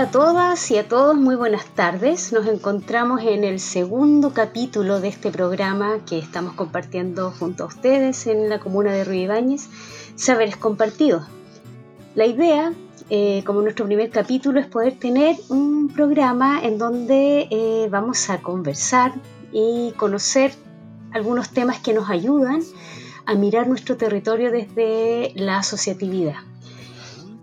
A todas y a todos, muy buenas tardes. Nos encontramos en el segundo capítulo de este programa que estamos compartiendo junto a ustedes en la comuna de Ruibáñez, Saberes Compartidos. La idea, eh, como nuestro primer capítulo, es poder tener un programa en donde eh, vamos a conversar y conocer algunos temas que nos ayudan a mirar nuestro territorio desde la asociatividad.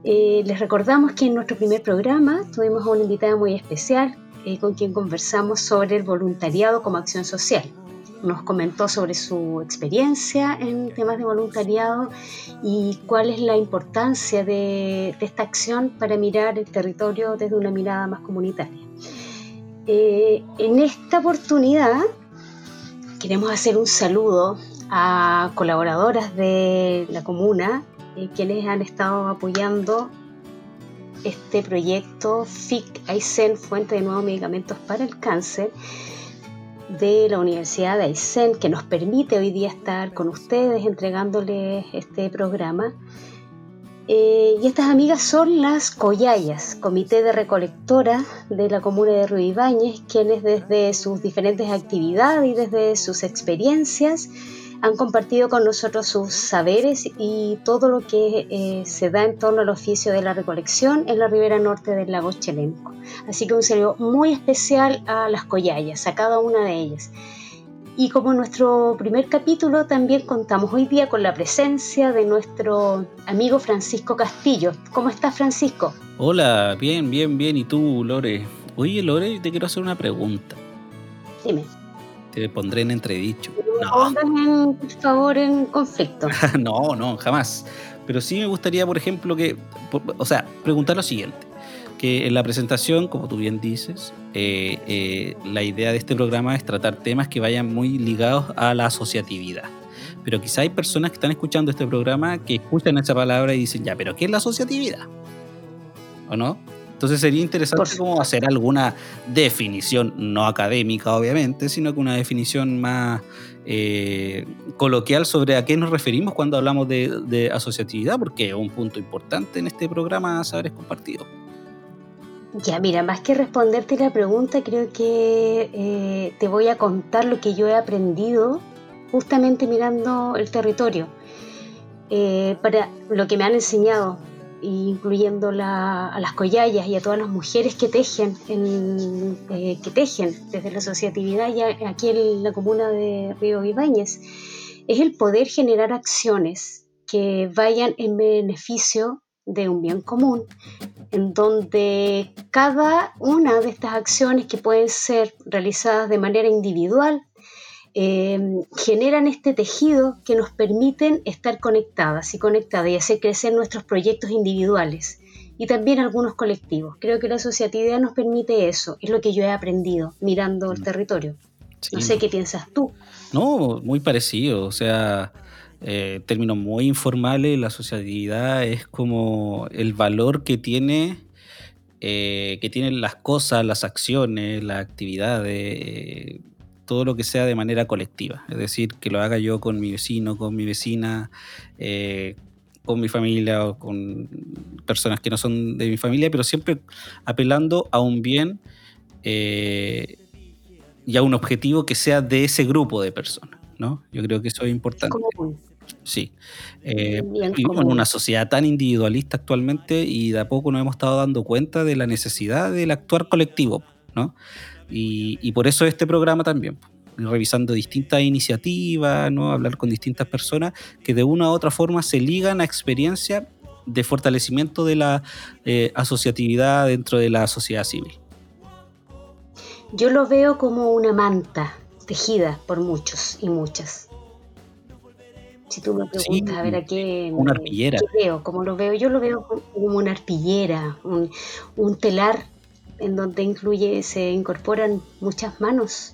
Eh, les recordamos que en nuestro primer programa tuvimos a una invitada muy especial eh, con quien conversamos sobre el voluntariado como acción social. Nos comentó sobre su experiencia en temas de voluntariado y cuál es la importancia de, esta acción para mirar el territorio desde una mirada más comunitaria. Eh, en esta oportunidad queremos hacer un saludo a colaboradoras de la comuna eh, quienes han estado apoyando este proyecto FIC Aysén, Fuente de Nuevos Medicamentos para el Cáncer, de la Universidad de Aysén, que nos permite hoy día estar con ustedes entregándoles este programa. Eh, y estas amigas son las Coyayas, Comité de Recolectora de la Comuna de Ruibáñez, quienes desde sus diferentes actividades y desde sus experiencias han compartido con nosotros sus saberes y todo lo que eh, se da en torno al oficio de la recolección en la ribera norte del lago Chelenco. Así que un saludo muy especial a las collayas, a cada una de ellas. Y como nuestro primer capítulo, también contamos hoy día con la presencia de nuestro amigo Francisco Castillo. ¿Cómo estás, Francisco? Hola, bien, bien, bien. ¿Y tú, Lore? Oye, Lore, te quiero hacer una pregunta. Dime. Te pondré en entredicho. No por favor, en conflicto. no, no, jamás. Pero sí me gustaría, por ejemplo, que, o sea, preguntar lo siguiente. Que en la presentación, como tú bien dices, eh, eh, la idea de este programa es tratar temas que vayan muy ligados a la asociatividad. Pero quizá hay personas que están escuchando este programa que escuchan esa palabra y dicen, ya, pero ¿qué es la asociatividad? ¿O no? Entonces sería interesante como hacer alguna definición, no académica obviamente, sino que una definición más eh, coloquial sobre a qué nos referimos cuando hablamos de, asociatividad, porque es un punto importante en este programa Saberes Compartidos. Ya, mira, más que responderte la pregunta, creo que eh, te voy a contar lo que yo he aprendido justamente mirando el territorio, eh, para lo que me han enseñado incluyendo a las collayas y a todas las mujeres que tejen, eh, que tejen desde la asociatividad y aquí en la comuna de Río Ibáñez, es el poder generar acciones que vayan en beneficio de un bien común, en donde cada una de estas acciones que pueden ser realizadas de manera individual Em, generan este tejido que nos permiten estar conectadas y conectadas y hacer crecer nuestros proyectos individuales y también algunos colectivos. Creo que la asociatividad nos permite eso, es lo que yo he aprendido mirando el mm. territorio. No sé qué piensas tú. No, muy parecido, o sea, eh, términos muy informales, la asociatividad es como el valor que tiene eh, que tienen las cosas, las acciones, las actividades, todo lo que sea de manera colectiva, es decir, que lo haga yo con mi vecino, con mi vecina, eh, con mi familia o con personas que no son de mi familia, pero siempre apelando a un bien eh, y a un objetivo que sea de ese grupo de personas, ¿no? Yo creo que eso es importante. Sí. Eh, vivimos en una sociedad tan individualista actualmente y de a poco nos hemos estado dando cuenta de la necesidad del actuar colectivo, ¿no? Y, por eso este programa también, revisando distintas iniciativas, ¿no? hablar con distintas personas que de una u otra forma se ligan a experiencias de fortalecimiento de la eh, asociatividad dentro de la sociedad civil. Yo lo veo como una manta tejida por muchos y muchas. Si tú me preguntas a ver a qué, una arpillera. veo, como lo veo, yo lo veo como una arpillera, un, un telar en donde incluye, se incorporan muchas manos.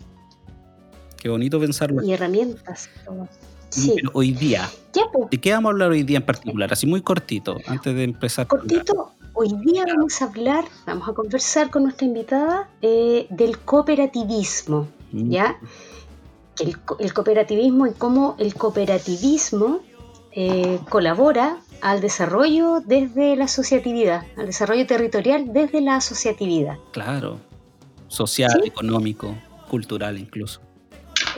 Qué bonito pensarlo. Y herramientas. Sí. hoy día, ¿de qué vamos a hablar hoy día en particular? Así muy cortito, antes de empezar. Cortito, hoy día vamos a hablar, vamos a conversar con nuestra invitada eh, del cooperativismo, mm. ¿ya? El, el, cooperativismo y cómo el cooperativismo eh, colabora al desarrollo desde la asociatividad, al desarrollo territorial desde la asociatividad. Claro, social, económico, cultural incluso.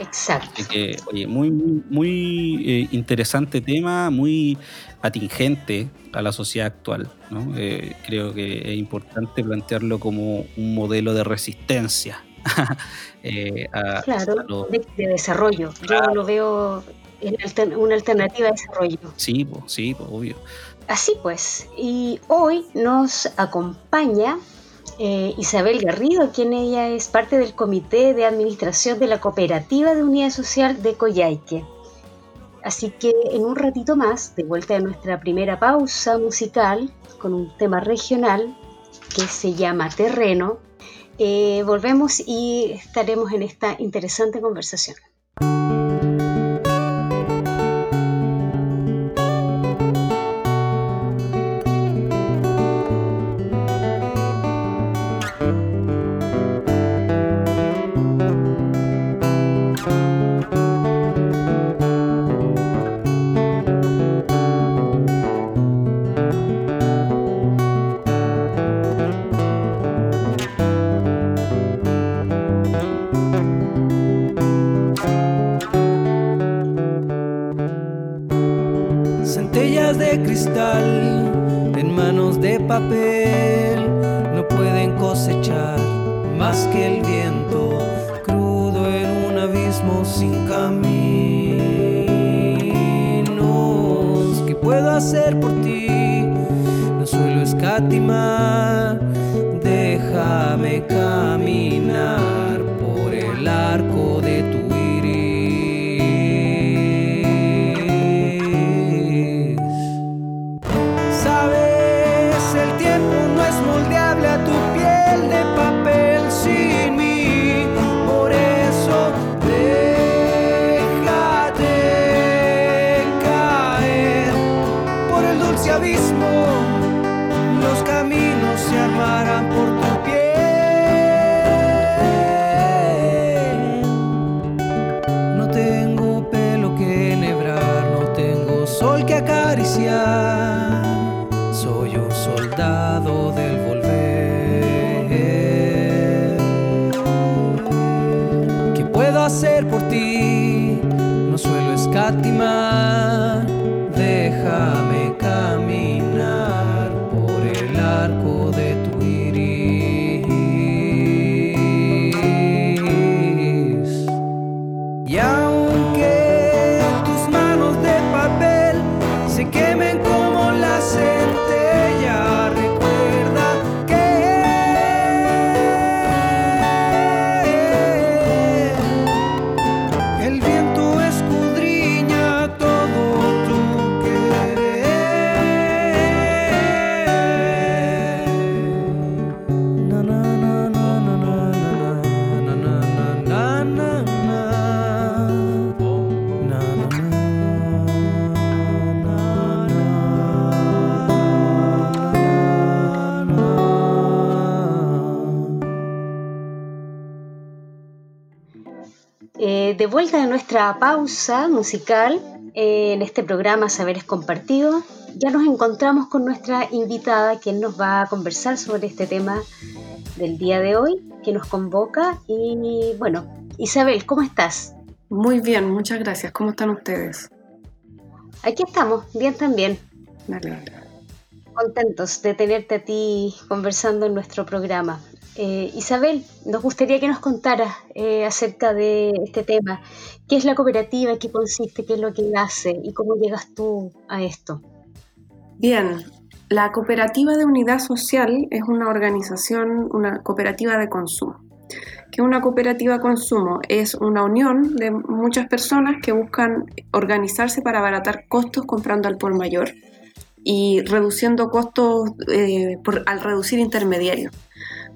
Exacto. Que, oye, muy, muy eh, interesante tema, muy atingente a la sociedad actual. ¿no? Eh, creo que es importante plantearlo como un modelo de resistencia. eh, claro, de, desarrollo. Yo lo veo una alternativa de desarrollo. Sí, sí, obvio. Así pues, y hoy nos acompaña eh, Isabel Garrido, quien ella es parte del Comité de Administración de la Cooperativa de Unidad Social de Coyhaique. Así que en un ratito más, de vuelta de nuestra primera pausa musical, con un tema regional que se llama Terreno, eh, volvemos y estaremos en esta interesante conversación. De vuelta de nuestra pausa musical eh, en este programa Saberes Compartidos, ya nos encontramos con nuestra invitada quien nos va a conversar sobre este tema del día de hoy que nos convoca. Y bueno, Isabel, ¿cómo estás? Muy bien, muchas gracias. ¿Cómo están ustedes? Aquí estamos, bien también. Contentos de tenerte a ti conversando en nuestro programa. Eh, Isabel, nos gustaría que nos contaras eh, acerca de este tema. ¿Qué es la cooperativa? ¿Qué consiste? ¿Qué es lo que hace? ¿Y cómo llegas tú a esto? Bien, la cooperativa de unidad social es una organización, una cooperativa de consumo. ¿Qué es una cooperativa de consumo? Es una unión de muchas personas que buscan organizarse para abaratar costos comprando al por mayor y reduciendo costos eh, al reducir intermediarios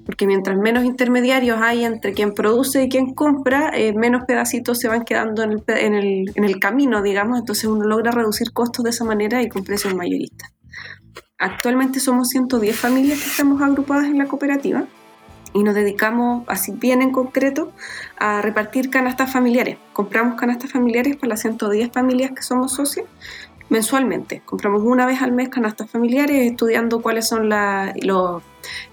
porque mientras menos intermediarios hay entre quien produce y quien compra, eh, menos pedacitos se van quedando en el, camino, digamos, entonces uno logra reducir costos de esa manera y con precios mayoristas. Actualmente somos 110 familias que estamos agrupadas en la cooperativa y nos dedicamos, así bien en concreto, a repartir canastas familiares. Compramos canastas familiares para las 110 familias que somos socios mensualmente. Compramos una vez al mes canastas familiares, estudiando cuáles son las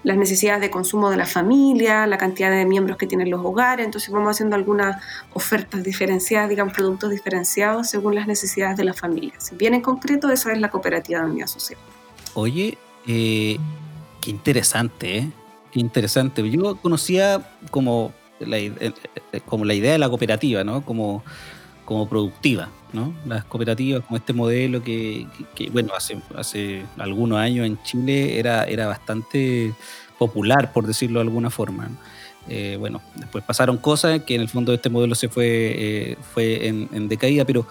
necesidades de consumo de la familia, la cantidad de miembros que tienen los hogares. Entonces vamos haciendo algunas ofertas diferenciadas, digamos, productos diferenciados según las necesidades de la familia. Si bien en concreto, eso es la cooperativa de unidad social. Oye, eh, qué interesante, ¿eh? Qué interesante. Yo conocía como la, eh, como la idea de la cooperativa, ¿no? Como, como productiva, ¿no? Las cooperativas, como este modelo que, bueno, hace, hace algunos años en Chile era, era bastante popular, por decirlo de alguna forma. Eh, bueno, después pasaron cosas que en el fondo este modelo se fue, fue en, en, decaída, pero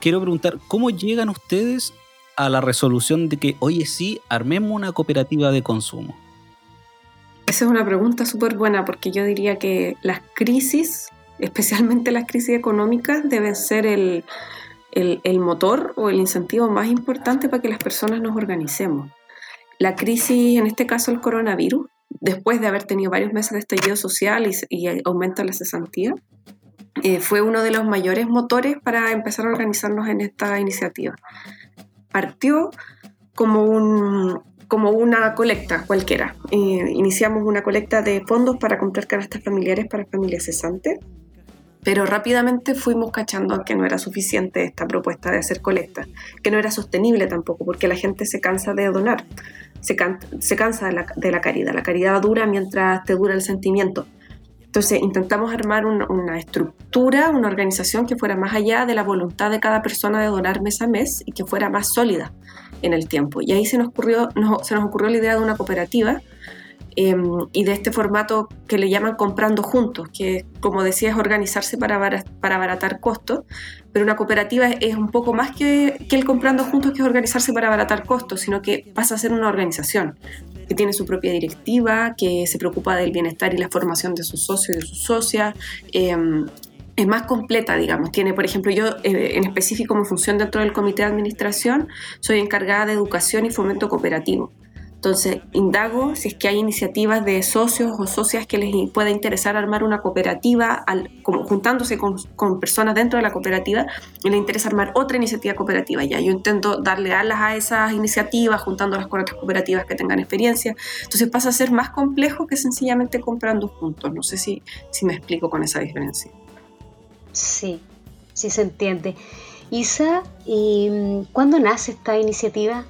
quiero preguntar, ¿cómo llegan ustedes a la resolución de que, oye, sí, armemos una cooperativa de consumo? Esa es una pregunta súper buena porque yo diría que las crisis, especialmente las crisis económicas, deben ser el, motor o el incentivo más importante para que las personas nos organicemos. La crisis, en este caso el coronavirus, después de haber tenido varios meses de estallido social y, aumento de la cesantía, eh, fue uno de los mayores motores para empezar a organizarnos en esta iniciativa. Partió como un, como una colecta cualquiera. Eh, iniciamos una colecta de fondos para comprar canastas familiares para familias cesantes, pero rápidamente fuimos cachando que no era suficiente esta propuesta de hacer colecta, que no era sostenible tampoco, porque la gente se cansa de donar, se, cansa de la, caridad. La caridad dura mientras te dura el sentimiento. Entonces intentamos armar una estructura, una organización que fuera más allá de la voluntad de cada persona de donar mes a mes y que fuera más sólida en el tiempo. Y ahí se nos ocurrió, se nos ocurrió la idea de una cooperativa em, y de este formato que le llaman comprando juntos, que como decía es organizarse para, para abaratar costos, pero una cooperativa es un poco más que, que el comprando juntos, que es organizarse para abaratar costos, sino que pasa a ser una organización que tiene su propia directiva, que se preocupa del bienestar y la formación de sus socios y de sus socias. Em, es más completa, digamos. Tiene, por ejemplo, yo eh, en específico, como función dentro del comité de administración, soy encargada de educación y fomento cooperativo. Entonces, indago si es que hay iniciativas de socios o socias que les pueda interesar armar una cooperativa, al, como juntándose con, personas dentro de la cooperativa, y les interesa armar otra iniciativa cooperativa. Ya yo intento darle alas a esas iniciativas, juntándolas con otras cooperativas que tengan experiencia. Entonces pasa a ser más complejo que sencillamente comprando juntos. No sé si, si me explico con esa diferencia. Sí, sí se entiende. Isa, ¿y mm, cuándo nace esta iniciativa?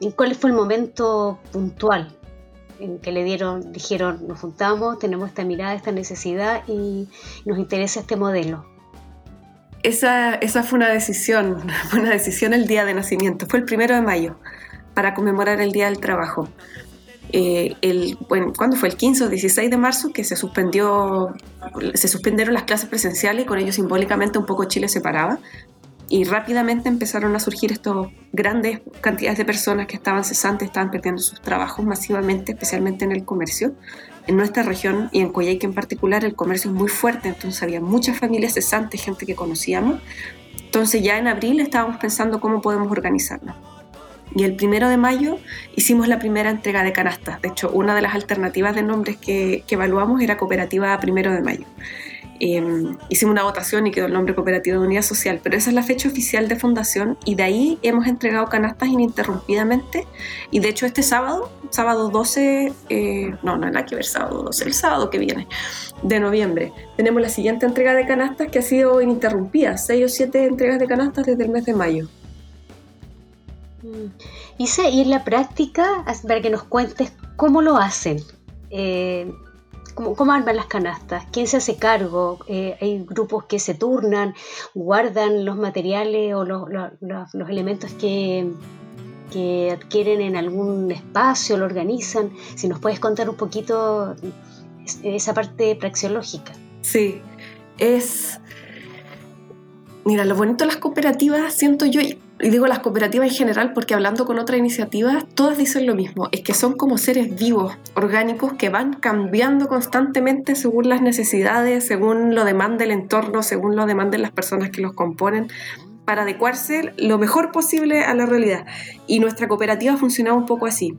¿Y cuál fue el momento puntual en que le dieron, dijeron, nos juntamos, tenemos esta mirada, esta necesidad y nos interesa este modelo? Esa, esa fue una decisión, fue una decisión el día de nacimiento, fue el primero de mayo, para conmemorar el Día del Trabajo. Eh, el, bueno, ¿cuándo fue? El 15 o 16 de marzo que se suspendió, se suspendieron las clases presenciales y con ello simbólicamente un poco Chile se paraba y rápidamente empezaron a surgir estas grandes cantidades de personas que estaban cesantes, estaban perdiendo sus trabajos masivamente, especialmente en el comercio. En nuestra región y en Coyhaique en particular el comercio es muy fuerte, entonces había muchas familias cesantes, gente que conocíamos. Entonces ya en abril estábamos pensando cómo podemos organizarnos. Y el primero de mayo hicimos la primera entrega de canastas. De hecho, una de las alternativas de nombres que, que evaluamos era Cooperativa Primero de Mayo. Em, hicimos una votación y quedó el nombre Cooperativa de Unidad Social, pero esa es la fecha oficial de fundación y de ahí hemos entregado canastas ininterrumpidamente. Y de hecho, este sábado, sábado 12, eh, no, no hay que ver sábado 12, el sábado que viene, de noviembre, tenemos la siguiente entrega de canastas que ha sido ininterrumpida, 6 o 7 entregas de canastas desde el mes de mayo. Y y en la práctica, para que nos cuentes cómo lo hacen, eh, cómo, arman las canastas, quién se hace cargo, eh, hay grupos que se turnan, guardan los materiales o los, elementos que, que adquieren en algún espacio, lo organizan. Si nos puedes contar un poquito esa parte praxeológica. Sí, es... Mira, lo bonito de las cooperativas, siento yo, y digo las cooperativas en general porque hablando con otras iniciativas, todas dicen lo mismo, es que son como seres vivos, orgánicos, que van cambiando constantemente según las necesidades, según lo demanda el entorno, según lo demanden las personas que los componen, para adecuarse lo mejor posible a la realidad. Y nuestra cooperativa funcionaba un poco así.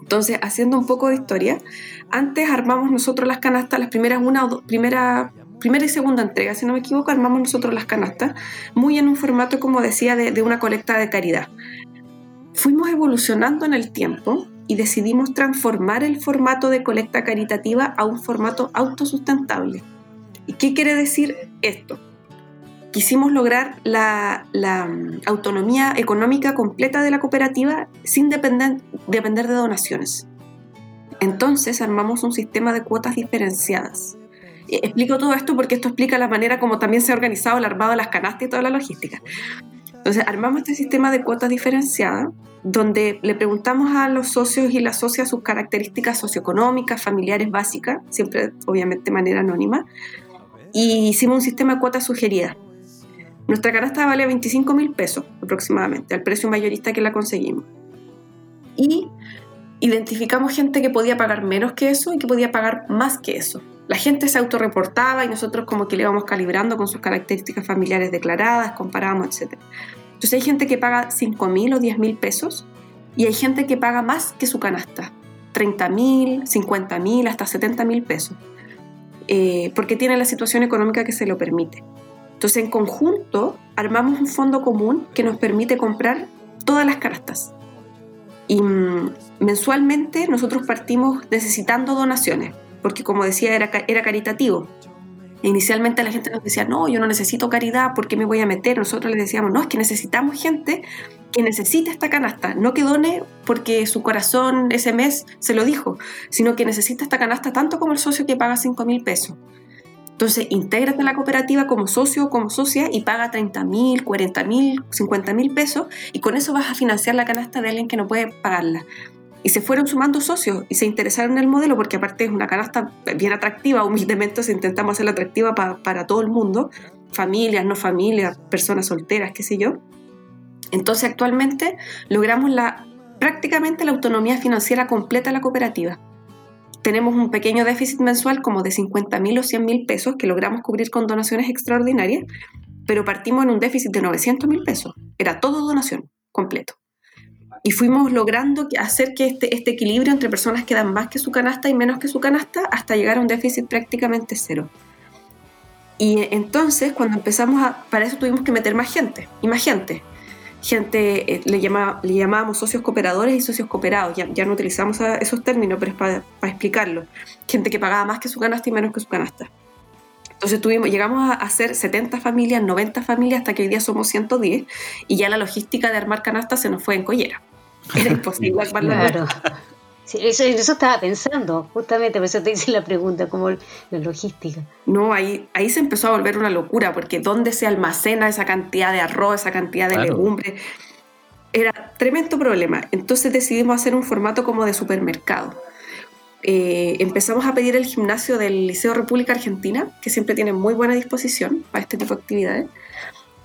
Entonces, haciendo un poco de historia, antes armamos nosotros las canastas, las primeras una o primera primera y segunda entrega, si no me equivoco, armamos nosotros las canastas, muy en un formato, como decía, de, una colecta de caridad. Fuimos evolucionando en el tiempo y decidimos transformar el formato de colecta caritativa a un formato autosustentable. ¿Y qué quiere decir esto? Quisimos lograr la, mm, autonomía económica completa de la cooperativa sin depender de donaciones. Entonces armamos un sistema de cuotas diferenciadas. Explico todo esto porque esto explica la manera como también se ha organizado el armado de las canastas y toda la logística. Entonces armamos este sistema de cuotas diferenciadas donde le preguntamos a los socios y las socias sus características socioeconómicas, familiares básicas, siempre obviamente de manera anónima, y hicimos un sistema de cuotas sugeridas. Nuestra canasta vale 25 mil pesos aproximadamente, al precio mayorista que la conseguimos. Y identificamos gente que podía pagar menos que eso y que podía pagar más que eso. La gente se autorreportaba y nosotros como que le íbamos calibrando con sus características familiares declaradas, comparábamos, etc. Entonces hay gente que paga 5 mil o 10 mil pesos y hay gente que paga más que su canasta, 30 mil, 50 mil, hasta 70 mil pesos. Eh, porque tiene la situación económica que se lo permite. Entonces, en conjunto, armamos un fondo común que nos permite comprar todas las canastas. Y mm, mensualmente nosotros partimos necesitando donaciones, porque como decía, era, era caritativo. Inicialmente la gente nos decía, no, yo no necesito caridad, ¿por qué me voy a meter? Nosotros les decíamos, no, es que necesitamos gente que necesite esta canasta, no que done porque su corazón ese mes se lo dijo, sino que necesita esta canasta tanto como el socio que paga 5 mil pesos. Entonces, intégrate en la cooperativa como socio o como socia y paga 30 mil, 40 mil, 50 mil pesos y con eso vas a financiar la canasta de alguien que no puede pagarla. Y se fueron sumando socios y se interesaron en el modelo porque aparte es una canasta bien atractiva, humildemente se intentamos hacerla atractiva para todo el mundo, familias, no familias, personas solteras, qué sé yo. Entonces actualmente logramos la, prácticamente la autonomía financiera completa de la cooperativa. Tenemos un pequeño déficit mensual como de 50 mil o 100 mil pesos que logramos cubrir con donaciones extraordinarias, pero partimos en un déficit de 900 mil pesos. Era todo donación, completo. Y fuimos logrando hacer que este, este equilibrio entre personas que dan más que su canasta y menos que su canasta hasta llegar a un déficit prácticamente cero. Y entonces, cuando empezamos a... Para eso tuvimos que meter más gente, y más gente gente, eh, le, le llamábamos socios cooperadores y socios cooperados, ya, ya no utilizamos esos términos, pero es para, explicarlo. Gente que pagaba más que su canasta y menos que su canasta. Entonces tuvimos, llegamos a hacer 70 familias, 90 familias, hasta que hoy día somos 110, y ya la logística de armar canastas se nos fue en collera. Era imposible armar Sí, eso, eso estaba pensando, justamente, por eso te hice la pregunta, como la logística. No, ahí, ahí se empezó a volver una locura, porque ¿dónde se almacena esa cantidad de arroz, esa cantidad de legumbres? Era tremendo problema. Entonces decidimos hacer un formato como de supermercado. Eh, empezamos a pedir el gimnasio del Liceo República Argentina, que siempre tiene muy buena disposición para este tipo de actividades,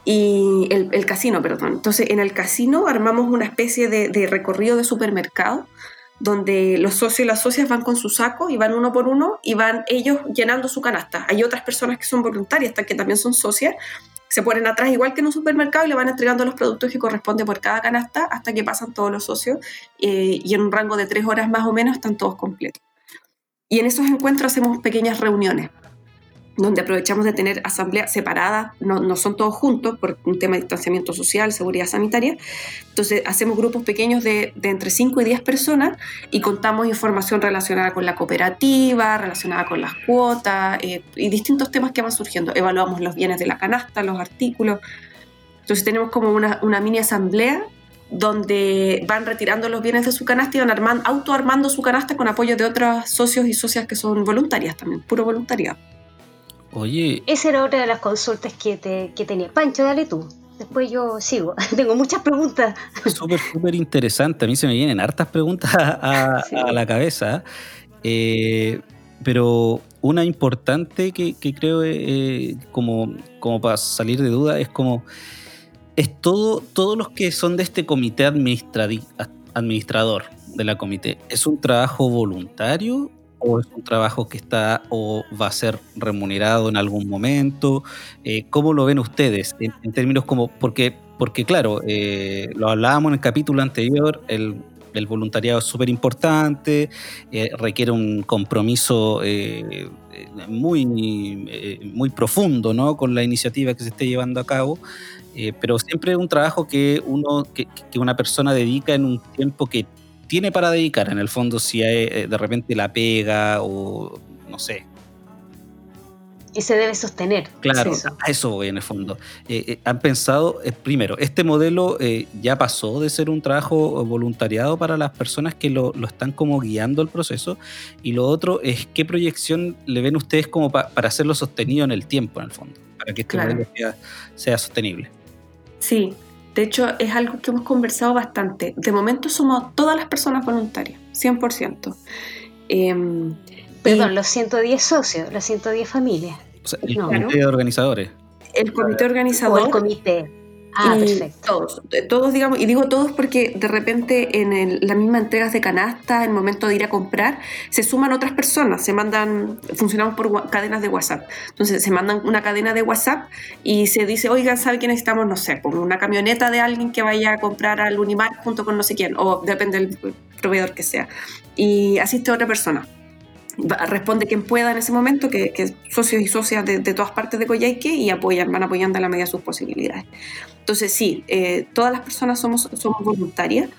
y el, casino, perdón. Entonces en el casino armamos una especie de, recorrido de supermercado donde los socios y las socias van con su saco y van uno por uno y van ellos llenando su canasta. Hay otras personas que son voluntarias, que también son socias, se ponen atrás igual que en un supermercado y le van entregando los productos que corresponden por cada canasta hasta que pasan todos los socios eh, y en un rango de tres horas más o menos están todos completos. Y en esos encuentros hacemos pequeñas reuniones donde aprovechamos de tener asambleas separadas, no, no, son todos juntos por un tema de distanciamiento social, seguridad sanitaria. Entonces hacemos grupos pequeños de, de, entre 5 y 10 personas y contamos información relacionada con la cooperativa, relacionada con las cuotas eh, y distintos temas que van surgiendo. Evaluamos los bienes de la canasta, los artículos. Entonces tenemos como una, una mini asamblea donde van retirando los bienes de su canasta y van armando, autoarmando su canasta con apoyo de otros socios y socias que son voluntarias también, puro voluntariado. Oye. Esa era otra de las consultas que, te, que tenía. Pancho, dale tú. Después yo sigo. Tengo muchas preguntas. Súper, súper interesante. A mí se me vienen hartas preguntas a, la cabeza. Eh, pero una importante que, creo eh, como, como para salir de duda es como es todo, todos los que son de este comité administrador de la comité, ¿es un trabajo voluntario o es un trabajo que está o va a ser remunerado en algún momento? Eh, ¿Cómo lo ven ustedes en, términos como, porque, porque claro, eh, lo hablábamos en el capítulo anterior, el, voluntariado es súper importante, eh, requiere un compromiso muy, muy profundo ¿no? con la iniciativa que se esté llevando a cabo, pero siempre es un trabajo que, uno, que, que una persona dedica en un tiempo que tiene para dedicar, en el fondo, si hay, eh, de repente la pega o no sé. Y se debe sostener. Claro, a eso voy en el fondo. Eh, eh, han pensado, primero, este modelo ya pasó de ser un trabajo voluntariado para las personas que lo, están como guiando el proceso. Y lo otro es qué proyección le ven ustedes como para hacerlo sostenido en el tiempo, en el fondo, para que este modelo sea, sea sostenible. Sí, de hecho, es algo que hemos conversado bastante. De momento somos todas las personas voluntarias, 100%. Em, Perdón, los 110 socios, las 110 familias. O sea, el comité de organizadores. El comité organizador. O el comité. Ah, perfecto. Todos, todos, digamos, y digo todos porque de repente en las mismas entregas de canasta, en el momento de ir a comprar, se suman otras personas, se mandan, funcionamos por cadenas de WhatsApp. Entonces se mandan una cadena de WhatsApp y se dice, oigan, ¿sabe que necesitamos? No sé, por una camioneta de alguien que vaya a comprar al Unimar junto con no sé quién, o depende del proveedor que sea. Y asiste otra persona responde quien pueda en ese momento, que, que socios y socias de, todas partes de Coyhaique y apoyan, van apoyando a la medida de sus posibilidades. Entonces sí, eh, todas las personas somos, voluntarias,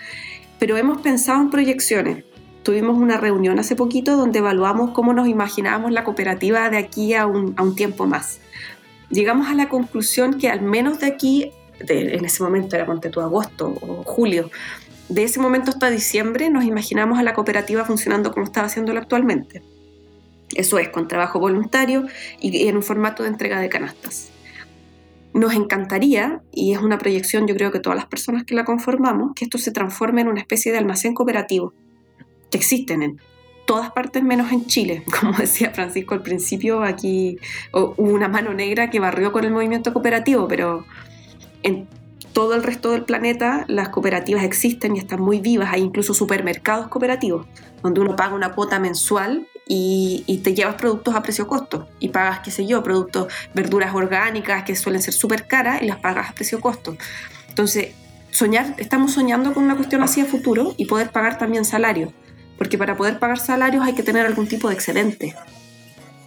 pero hemos pensado en proyecciones. Tuvimos una reunión hace poquito donde evaluamos cómo nos imaginábamos la cooperativa de aquí a un tiempo más. Llegamos a la conclusión que al menos de aquí, de, en ese momento era ponte tu agosto o julio, de ese momento hasta diciembre nos imaginamos a la cooperativa funcionando como estaba haciéndolo actualmente. Eso es, con trabajo voluntario y en un formato de entrega de canastas. Nos encantaría, y es una proyección yo creo que todas las personas que la conformamos, que esto se transforme en una especie de almacén cooperativo, que existen en todas partes menos en Chile. Como decía Francisco al principio, aquí hubo una mano negra que barrió con el movimiento cooperativo, pero en todo el resto del planeta las cooperativas existen y están muy vivas. Hay incluso supermercados cooperativos, donde uno paga una cuota mensual y, te llevas productos a precio costo y pagas, qué sé yo, productos, verduras orgánicas que suelen ser súper caras y las pagas a precio costo. Entonces, soñar, estamos soñando con una cuestión así a futuro y poder pagar también salarios, porque para poder pagar salarios hay que tener algún tipo de excedente.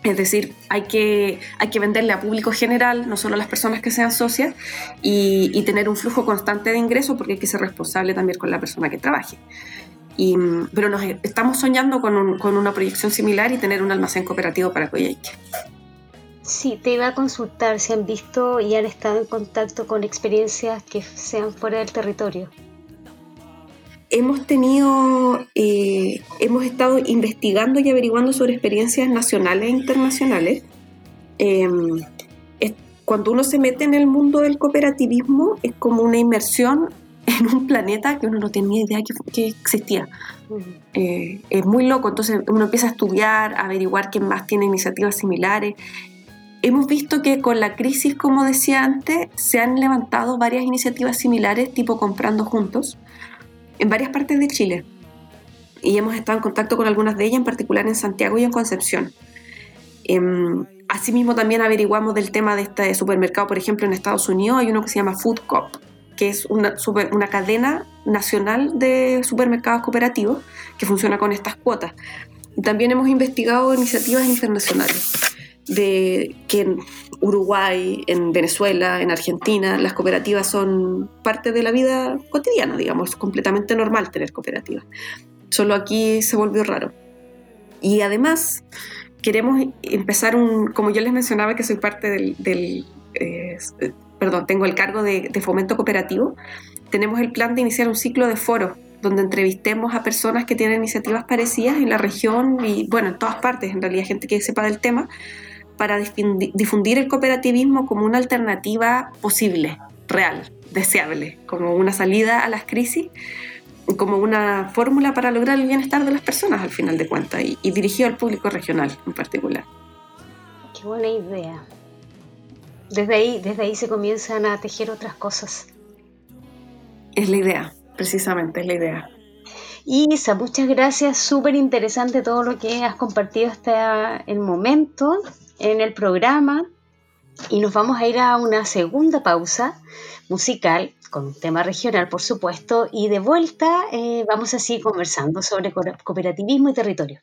Es decir, hay que, hay que venderle a público general, no solo a las personas que sean socias, y, tener un flujo constante de ingresos porque hay que ser responsable también con la persona que trabaje. Pero nos estamos soñando con, una proyección similar y tener un almacén cooperativo para Coyhaique. Sí, te iba a consultar si han visto y han estado en contacto con experiencias que sean fuera del territorio hemos tenido, eh, hemos estado investigando y averiguando sobre experiencias nacionales e internacionales. Em, cuando uno se mete en el mundo del cooperativismo es como una inmersión en un planeta que uno no tenía idea que, existía. Eh, es muy loco, entonces uno empieza a estudiar, a averiguar quién más tiene iniciativas similares. Hemos visto que con la crisis, como decía antes, se han levantado varias iniciativas similares, tipo comprando juntos, en varias partes de Chile. Y hemos estado en contacto con algunas de ellas, en particular en Santiago y en Concepción. Em, asimismo, también averiguamos del tema de este supermercado, por ejemplo, en Estados Unidos hay uno que se llama Food Coop, que es una, una cadena nacional de supermercados cooperativos que funciona con estas cuotas. También hemos investigado iniciativas internacionales de que Uruguay, en Venezuela, en Argentina, las cooperativas son parte de la vida cotidiana, digamos, es completamente normal tener cooperativas. Solo aquí se volvió raro. Y además queremos empezar un, como yo les mencionaba que soy parte del, eh, perdón, tengo el cargo de, de fomento cooperativo, tenemos el plan de iniciar un ciclo de foros donde entrevistemos a personas que tienen iniciativas parecidas en la región y, bueno, en todas partes, en realidad, gente que sepa del tema, para difundir el cooperativismo como una alternativa posible, real, deseable, como una salida a las crisis, como una fórmula para lograr el bienestar de las personas al final de cuentas y, dirigido al público regional en particular. Qué buena idea. Desde ahí, desde ahí se comienzan a tejer otras cosas. Es la idea, precisamente, es la idea. Isa, muchas gracias, súper interesante todo lo que has compartido hasta el momento en el programa y nos vamos a ir a una segunda pausa musical con un tema regional, por supuesto, y de vuelta eh, vamos a seguir conversando sobre cooperativismo y territorio.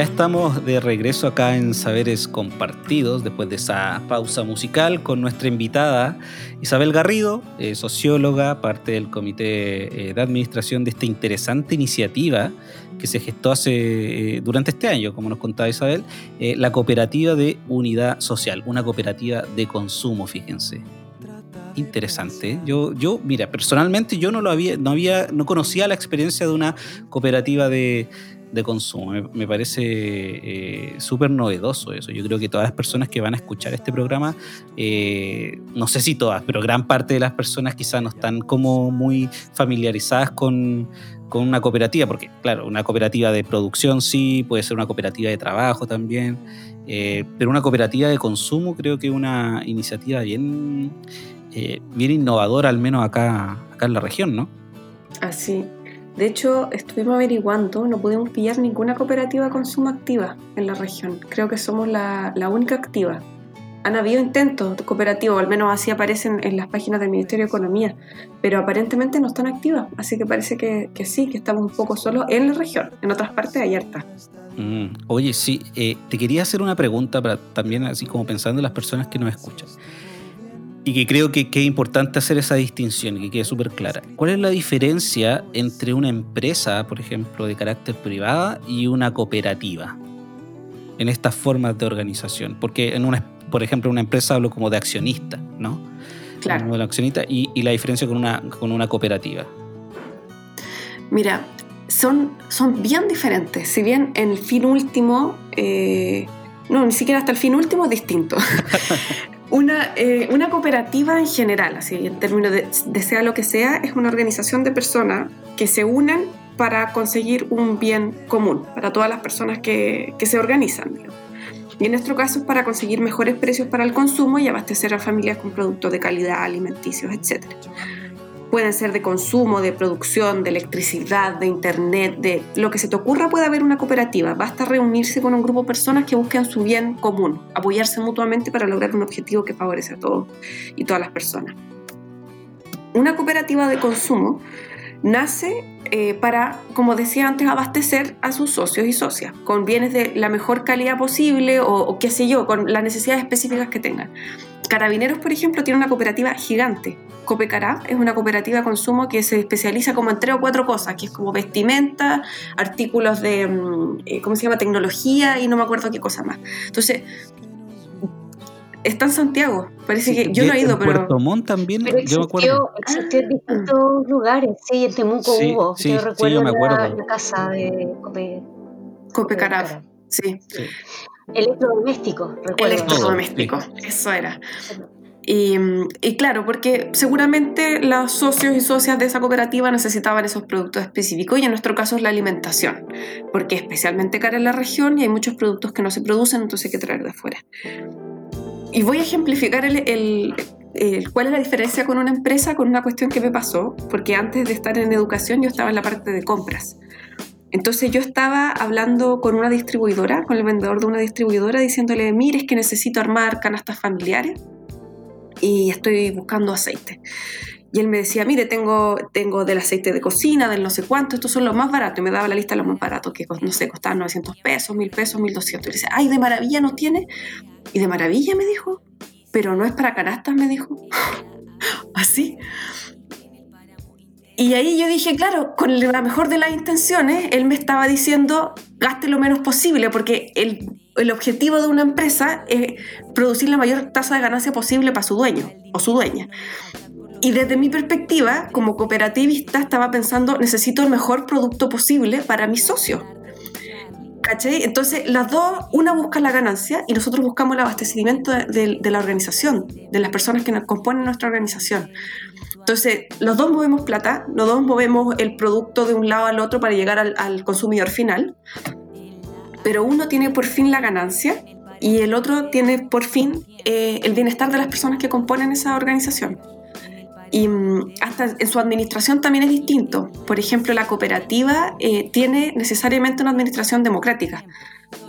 Ya estamos de regreso acá en Saberes Compartidos, después de esa pausa musical con nuestra invitada Isabel Garrido, eh, socióloga, parte del comité eh, de administración de esta interesante iniciativa que se gestó hace eh, durante este año, como nos contaba Isabel, la cooperativa de unidad social, una cooperativa de consumo, fíjense. Interesante. Yo, yo, mira, personalmente yo no lo había, no había, no conocía la experiencia de una cooperativa de, de consumo. Me, parece eh, súper novedoso eso. Yo creo que todas las personas que van a escuchar este programa, eh, no sé si todas, pero gran parte de las personas quizás no están como muy familiarizadas con, con una cooperativa, porque claro, una cooperativa de producción sí, puede ser una cooperativa de trabajo también, eh, pero una cooperativa de consumo creo que es una iniciativa bien, eh, bien innovadora, al menos acá, acá en la región, ¿no? Así. De hecho, estuvimos averiguando, no pudimos pillar ninguna cooperativa de consumo activa en la región. Creo que somos la, única activa. Han habido intentos cooperativos, al menos así aparecen en las páginas del Ministerio de Economía, pero aparentemente no están activas, así que parece que, que sí, que estamos un poco solos en la región. En otras partes hay harta. Mm, Oye, sí, eh, te quería hacer una pregunta para también, así como pensando en las personas que nos escuchan. Y que creo que, que es importante hacer esa distinción y que quede súper clara. ¿Cuál es la diferencia entre una empresa, por ejemplo, de carácter privada y una cooperativa? En estas formas de organización. Porque en una, por ejemplo, una empresa hablo como de accionista, ¿no? Claro. Como de accionista y, y la diferencia con una, con una cooperativa. Mira, son, son bien diferentes. Si bien en el fin último, eh, no, ni siquiera hasta el fin último es distinto. una, eh, una cooperativa en general, así en términos de, de sea lo que sea, es una organización de personas que se unen para conseguir un bien común para todas las personas que, que se organizan. Y en nuestro caso es para conseguir mejores precios para el consumo y abastecer a familias con productos de calidad, alimenticios, etc. Pueden ser de consumo, de producción, de electricidad, de internet, de lo que se te ocurra puede haber una cooperativa. Basta reunirse con un grupo de personas que busquen su bien común, apoyarse mutuamente para lograr un objetivo que favorece a todos y todas las personas. Una cooperativa de consumo nace eh, para, como decía antes, abastecer a sus socios y socias con bienes de la mejor calidad posible o, qué sé yo, con las necesidades específicas que tengan. Carabineros, por ejemplo, tiene una cooperativa gigante. Copecará es una cooperativa de consumo que se especializa como en tres o cuatro cosas, que es como vestimenta, artículos de, mm, eh, ¿cómo se llama?, tecnología y no me acuerdo qué cosa más. Entonces, está en Santiago. Parece que yo no he ido, en pero... Puerto Montt también, Pero yo me acuerdo. existió, en distintos lugares. Sí, en Temuco Sí, hubo. sí, yo sí, recuerdo yo me la- acuerdo. La, casa de Cope, Copecará, sí. Sí. Electrodoméstico, recuerdo. Electrodoméstico, eso era. Y, y claro, porque seguramente los socios y socias de esa cooperativa necesitaban esos productos específicos y en nuestro caso es la alimentación, porque es especialmente cara en la región y hay muchos productos que no se producen, entonces hay que traer de afuera. Y voy a ejemplificar el, cuál es la diferencia con una empresa con una cuestión que me pasó, porque antes de estar en educación yo estaba en la parte de compras. Entonces yo estaba hablando con una distribuidora, con el vendedor de una distribuidora, diciéndole, mire, es que necesito armar canastas familiares y estoy buscando aceite. Y él me decía, mire, tengo, tengo del aceite de cocina, del no sé cuánto, estos son los más baratos. Y me daba la lista de los más baratos, que no sé, costaban 900 pesos, 1000 pesos, 1200. Y le ay, de maravilla no tiene. Y de maravilla me dijo, pero no es para canastas, me dijo. Así. Y ahí yo dije, claro, con la mejor de las intenciones, él me estaba diciendo, gaste lo menos posible, porque el, el objetivo de una empresa es producir la mayor tasa de ganancia posible para su dueño o su dueña. Y desde mi perspectiva, como cooperativista, estaba pensando, necesito el mejor producto posible para mis socios. ¿Cachai? Entonces, las dos, una busca la ganancia y nosotros buscamos el abastecimiento de, de- de la organización, de las personas que nos componen nuestra organización. Entonces, los dos movemos plata, los dos movemos el producto de un lado al otro para llegar al, al consumidor final, pero uno tiene por fin la ganancia y el otro tiene por fin eh, el bienestar de las personas que componen esa organización. Y mm, hasta en su administración también es distinto. Por ejemplo, la cooperativa eh, tiene necesariamente una administración democrática.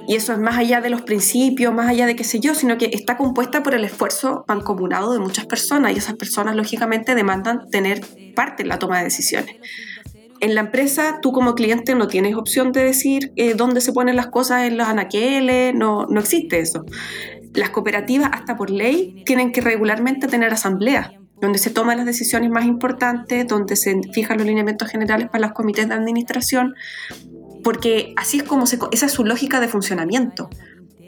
Y eso es más allá de los principios, más allá de qué sé yo, sino que está compuesta por el esfuerzo mancomunado de muchas personas y esas personas lógicamente demandan tener parte en la toma de decisiones. En la empresa, tú como cliente no tienes opción de decir eh, dónde se ponen las cosas en los anaqueles, no, no existe eso. Las cooperativas, hasta por ley, tienen que regularmente tener asambleas, donde se toman las decisiones más importantes, donde se fijan los lineamientos generales para los comités de administración, porque así es como se, esa es su lógica de funcionamiento.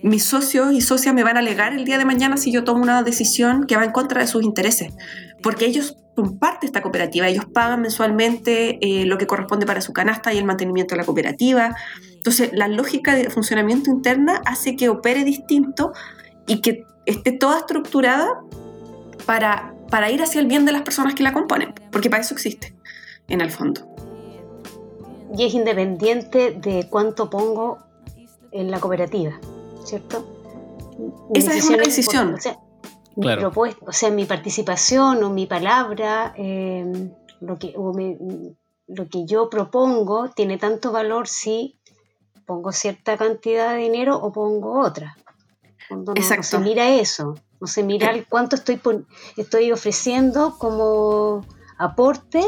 Mis socios y socias me van a alegar el día de mañana si yo tomo una decisión que va en contra de sus intereses, porque ellos son parte de esta cooperativa, ellos pagan mensualmente eh, lo que corresponde para su canasta y el mantenimiento de la cooperativa. Entonces, la lógica de funcionamiento interna hace que opere distinto y que esté toda estructurada para, para ir hacia el bien de las personas que la componen, porque para eso existe, en el fondo. Y es independiente de cuánto pongo en la cooperativa, ¿cierto? Mi Esa es una decisión. O sea, mi propuesta, o sea, mi participación o mi palabra, eh, lo, que, o mi- lo que yo propongo tiene tanto valor si pongo cierta cantidad de dinero o pongo otra. Cuando no, Exacto. se mira eso, no se mira el cuánto estoy, estoy ofreciendo como aporte.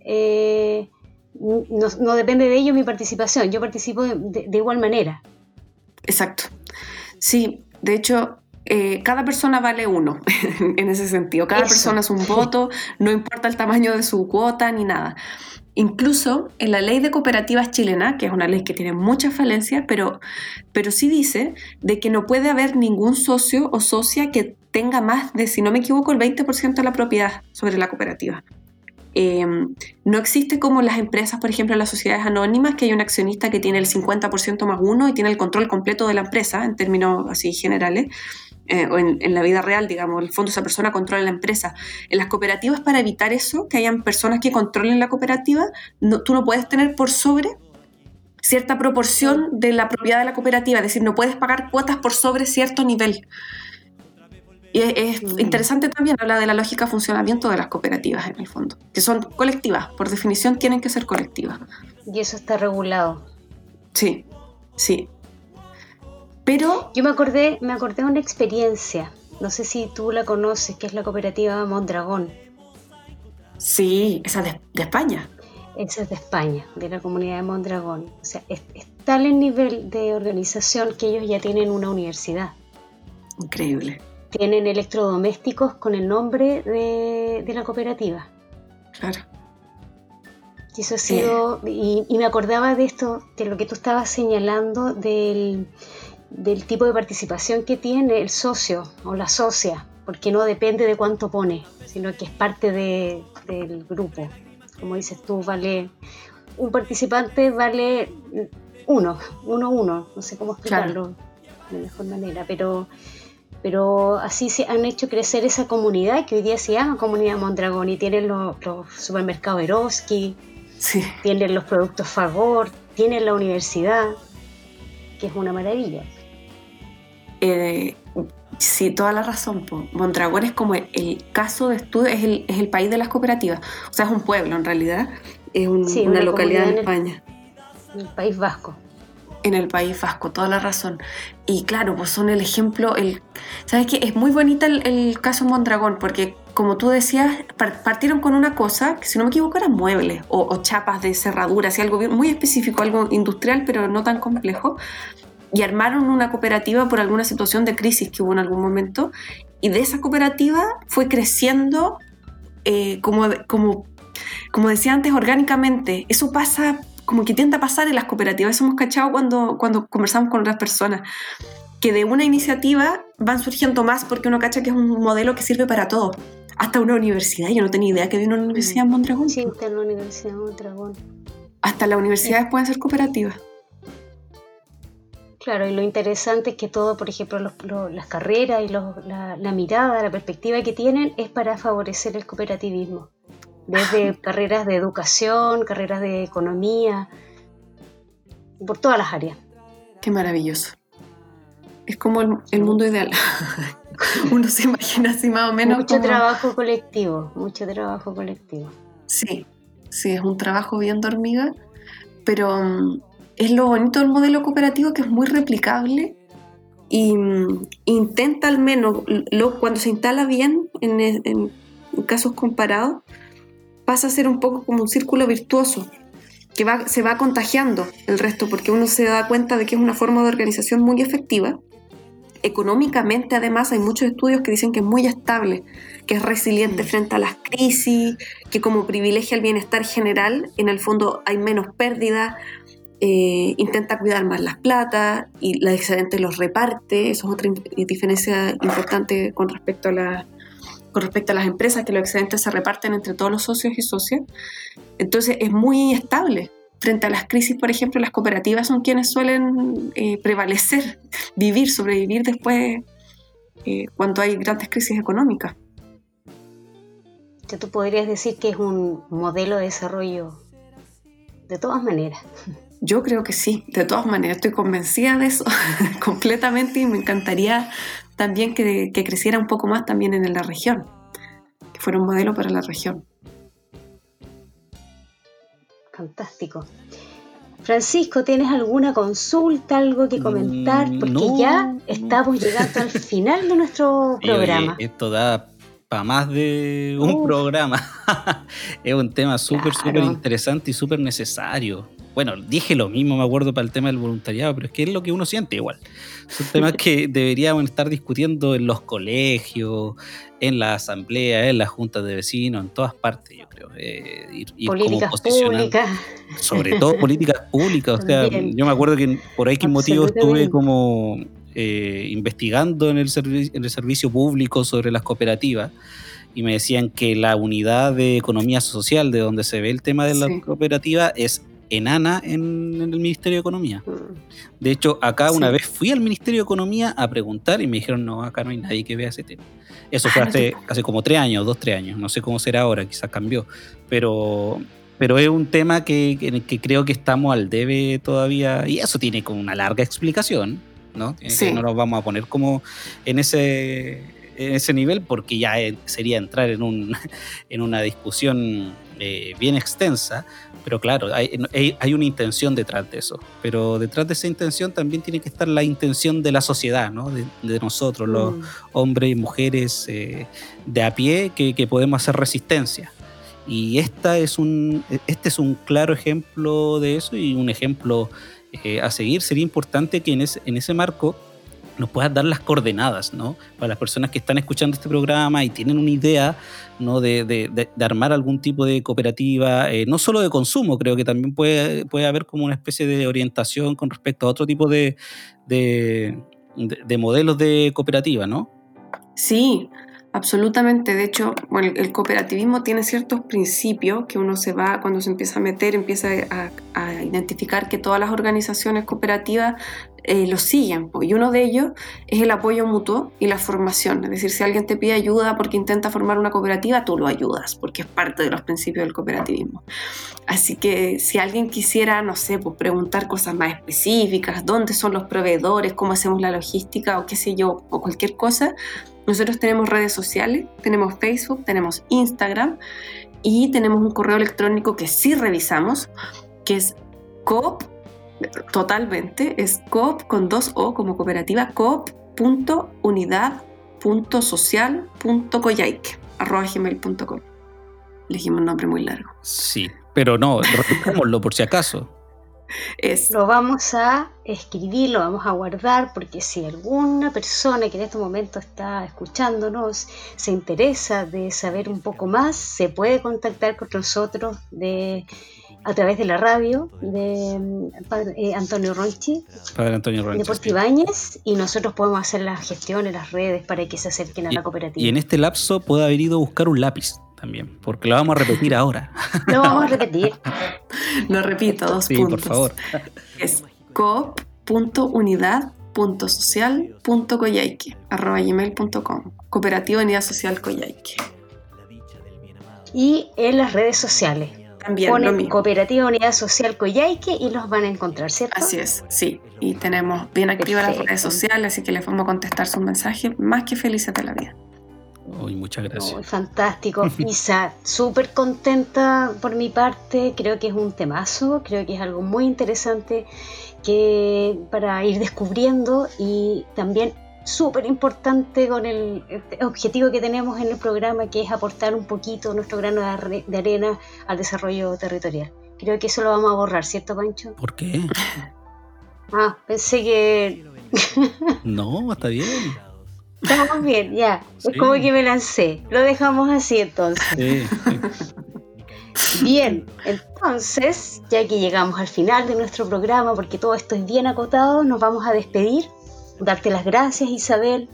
eh, no, no depende de ello mi participación, yo participo de, de- de igual manera. Exacto. Sí, de hecho, eh, cada persona vale uno en ese sentido. Cada Eso. persona es un voto, no importa el tamaño de su cuota ni nada. Incluso en la ley de cooperativas chilena, que es una ley que tiene muchas falencias, pero, pero sí dice de que no puede haber ningún socio o socia que tenga más de, si no me equivoco, el 20% de la propiedad sobre la cooperativa. Eh, no existe como las empresas, por ejemplo, las sociedades anónimas, que hay un accionista que tiene el 50% más uno y tiene el control completo de la empresa, en términos así generales, eh, o en, en la vida real, digamos, en el fondo esa persona controla la empresa. En las cooperativas, para evitar eso, que hayan personas que controlen la cooperativa, no- tú no puedes tener por sobre cierta proporción de la propiedad de la cooperativa, es decir, no puedes pagar cuotas por sobre cierto nivel. Y es, es Mm. interesante también hablar de la lógica de funcionamiento de las cooperativas en el fondo, que son colectivas, por definición tienen que ser colectivas. Y eso está regulado. Sí, sí. Pero Yo me acordé, me acordé de una experiencia, no sé si tú la conoces, que es la cooperativa Mondragón. sí, esa de, de España. Esa es de España, de la comunidad de Mondragón. O sea, es, es tal el nivel de organización que ellos ya tienen una universidad. Increíble. Tienen electrodomésticos con el nombre de, de la cooperativa. Claro. Y eso ha sido, y, y me acordaba de esto, de lo que tú estabas señalando, del, del tipo de participación que tiene el socio o la socia, porque no depende de cuánto pone, sino que es parte de- del grupo. Como dices tú, vale, un participante vale uno, uno, uno, no sé cómo explicarlo de mejor manera, pero, pero así se han hecho crecer esa comunidad que hoy día se llama Comunidad Mondragón y tienen los, los supermercados Eroski, Sí. tienen los productos Favor, tienen la universidad, que es una maravilla. Eh, sí, toda la razón. po. Mondragón es como el, el caso de estudio, es el, es el país de las cooperativas. O sea, es un pueblo en realidad. Es un- Sí, una, una localidad en comunidad en España. En el País Vasco. En el País Vasco, toda la razón. Y claro, pues son el ejemplo. El, ¿Sabes qué? Es muy bonita el, el caso Mondragón, porque como tú decías, par- partieron con una cosa, que si no me equivoco eran muebles o, o chapas de cerradura, así algo muy específico, algo industrial, pero no tan complejo. Y armaron una cooperativa por alguna situación de crisis que hubo en algún momento. Y de esa cooperativa fue creciendo, eh, como, como, como decía antes, orgánicamente. Eso pasa como que tiende a pasar en las cooperativas. Eso hemos cachado cuando, cuando conversamos con otras personas. Que de una iniciativa van surgiendo más porque uno cacha que es un modelo que sirve para todo. Hasta una universidad. Yo no tenía idea que había una universidad en Mondragón. Sí, está en la Universidad de Mondragón. Hasta las universidades pueden ser cooperativas. Claro, y lo interesante es que todo, por ejemplo, los- las carreras y los- la, la mirada, la perspectiva que tienen es para favorecer el cooperativismo. Desde carreras de educación, carreras de economía, por todas las áreas. Qué maravilloso. Es como el, el mundo ideal. Uno se imagina así más o menos. mucho como- trabajo colectivo, mucho trabajo colectivo. Sí, sí, es un trabajo bien de hormiga, pero mm, es lo bonito del modelo cooperativo que es muy replicable y mm, intenta al menos, lo, cuando se instala bien en, e- en casos comparados, pasa a ser un poco como un círculo virtuoso que va, se va contagiando el resto porque uno se da cuenta de que es una forma de organización muy efectiva. Económicamente, además, hay muchos estudios que dicen que es muy estable, que es resiliente Mm. frente a las crisis, que como privilegia el bienestar general, en el fondo hay menos pérdidas, eh, intenta cuidar más las plata y los excedentes los reparte, eso es otra diferencia importante con respecto a la- con respecto a las empresas, que los excedentes se reparten entre todos los socios y socias. Entonces es muy estable. Frente a las crisis, por ejemplo, las cooperativas son quienes suelen eh, prevalecer, vivir, sobrevivir después eh, cuando hay grandes crisis económicas. Tú podrías decir que es un modelo de desarrollo de todas maneras. Yo creo que sí, de todas maneras, estoy convencida de eso completamente y me encantaría también que, que creciera un poco más también en la región, que fuera un modelo para la región. Fantástico. Francisco, ¿tienes alguna consulta, algo que comentar? Mm, Porque no. ya estamos llegando al final de nuestro oye, programa. esto da para más de un programa. es un tema súper, Claro. súper interesante y súper necesario. Bueno, dije lo mismo, me acuerdo, para el tema del voluntariado, pero es que es lo que uno siente igual. Son temas que deberíamos estar discutiendo en los colegios, en la asamblea, en las juntas de vecinos, en todas partes, yo creo. Eh, ir- ir Políticas públicas. sobre todo políticas públicas. O sea, yo me acuerdo que por X motivo estuve como eh, investigando en el, en el servicio público sobre las cooperativas y me decían que la unidad de economía social de donde se ve el tema de la Sí. cooperativa es enana en, en el Ministerio de Economía. De hecho, acá una vez fui al Ministerio de Economía a preguntar y me dijeron, no, acá no hay nadie que vea ese tema. Eso Ah, fue no te hace, hace como tres años, dos, tres años. No sé cómo será ahora, quizás cambió. Pero, pero es un tema que, en el que creo que estamos al debe todavía. Y eso tiene como una larga explicación, ¿no? Tiene que- Sí. no nos vamos a poner como en ese, en ese nivel porque ya sería entrar en, un, en una discusión eh, bien extensa. Pero claro, hay, hay- una intención detrás de eso. Pero detrás de esa intención también tiene que estar la intención de la sociedad, ¿no? De, de nosotros, los Mm. hombres y mujeres eh, de a pie que, que podemos hacer resistencia. Y esta es un, este es un claro ejemplo de eso y un ejemplo eh, a seguir. Sería importante que en ese, en ese marco nos puedas dar las coordenadas, ¿no? Para las personas que están escuchando este programa y tienen una idea, ¿no? De, de- de- armar algún tipo de cooperativa, eh, no solo de consumo, creo que también puede, puede haber como una especie de orientación con respecto a otro tipo de- de modelos de cooperativa, ¿no? Sí, absolutamente. De hecho, bueno, el cooperativismo tiene ciertos principios que uno se va, cuando se empieza a meter, empieza a, a identificar que todas las organizaciones cooperativas eh, lo siguen. Y uno de ellos es el apoyo mutuo y la formación. Es decir, si alguien te pide ayuda porque intenta formar una cooperativa, tú lo ayudas, porque es parte de los principios del cooperativismo. Así que si alguien quisiera, no sé, pues preguntar cosas más específicas, dónde son los proveedores, cómo hacemos la logística o qué sé yo, o cualquier cosa, nosotros tenemos redes sociales, tenemos Facebook, tenemos Instagram y tenemos un correo electrónico que sí revisamos, que es coop, totalmente, es coop con dos O como cooperativa, coop.unidad.social.coyaique, arroba gmail.com. Elegimos un nombre muy largo. Sí, pero no, repitámoslo por si acaso. Es Lo vamos a escribir, lo vamos a guardar, porque si alguna persona que en este momento está escuchándonos se interesa de saber un poco más, se puede contactar con nosotros de, a través de la radio de mm, padre- eh, Antonio Ronchi, Padre Antonio de. Portibáñez, y nosotros podemos hacer las gestiones, las redes para que se acerquen a la cooperativa. Y en este lapso puede haber ido a buscar un lápiz también, porque lo vamos a repetir ahora. Lo vamos a repetir. Lo repito, dos Sí, puntos. por favor. Es coop.unidad.social.coyaique, arroba gmail.com. Cooperativa Unidad Social Coyaique. Y en las redes sociales. También lo Ponen mismo. Cooperativa Unidad Social Coyhaique y los van a encontrar, ¿cierto? Así es, sí. Y tenemos bien activas las redes sociales, así que les vamos a contestar sus mensajes más que felices de la vida. Uy, muchas gracias. Fantástico. Isa, súper contenta por mi parte. Creo que es un temazo, creo que es algo muy interesante que para ir descubriendo y también súper importante con el este objetivo que tenemos en el programa, que es aportar un poquito nuestro grano de arena al desarrollo territorial. Creo que eso lo vamos a borrar, ¿cierto, Pancho? ¿Por qué? Ah, pensé que No, está bien. Estamos bien, ya. Sí. Es como que me lancé. Lo dejamos así entonces. Sí. Bien, entonces, ya que llegamos al final de nuestro programa, porque todo esto es bien acotado, nos vamos a despedir. Darte las gracias, Isabel,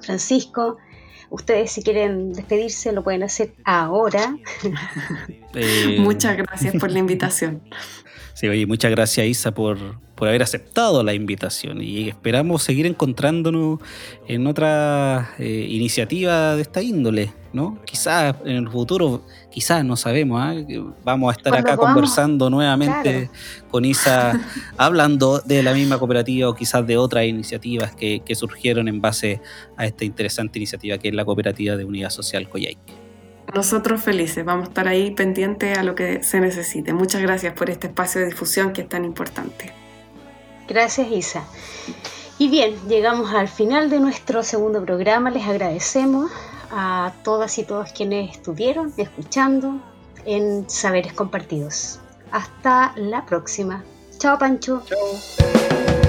Francisco. Ustedes si quieren despedirse lo pueden hacer ahora. Eh, Muchas gracias por la invitación. Sí, oye, muchas gracias Isa por, por haber aceptado la invitación y esperamos seguir encontrándonos en otra eh, iniciativa de esta índole, ¿no? Quizás en el futuro, quizás no sabemos. Que vamos a estar Cuando acá podamos, conversando nuevamente con Isa, hablando de la misma cooperativa o quizás de otras iniciativas que, que surgieron en base a esta interesante iniciativa que es la cooperativa de Unidad Social Coyhaique. Nosotros felices, vamos a estar ahí pendientes a lo que se necesite. Muchas gracias por este espacio de difusión que es tan importante. Gracias, Isa. Y bien, llegamos al final de nuestro segundo programa. Les agradecemos a todas y todos quienes estuvieron escuchando en Saberes Compartidos. Hasta la próxima. Chao, Pancho. Chao.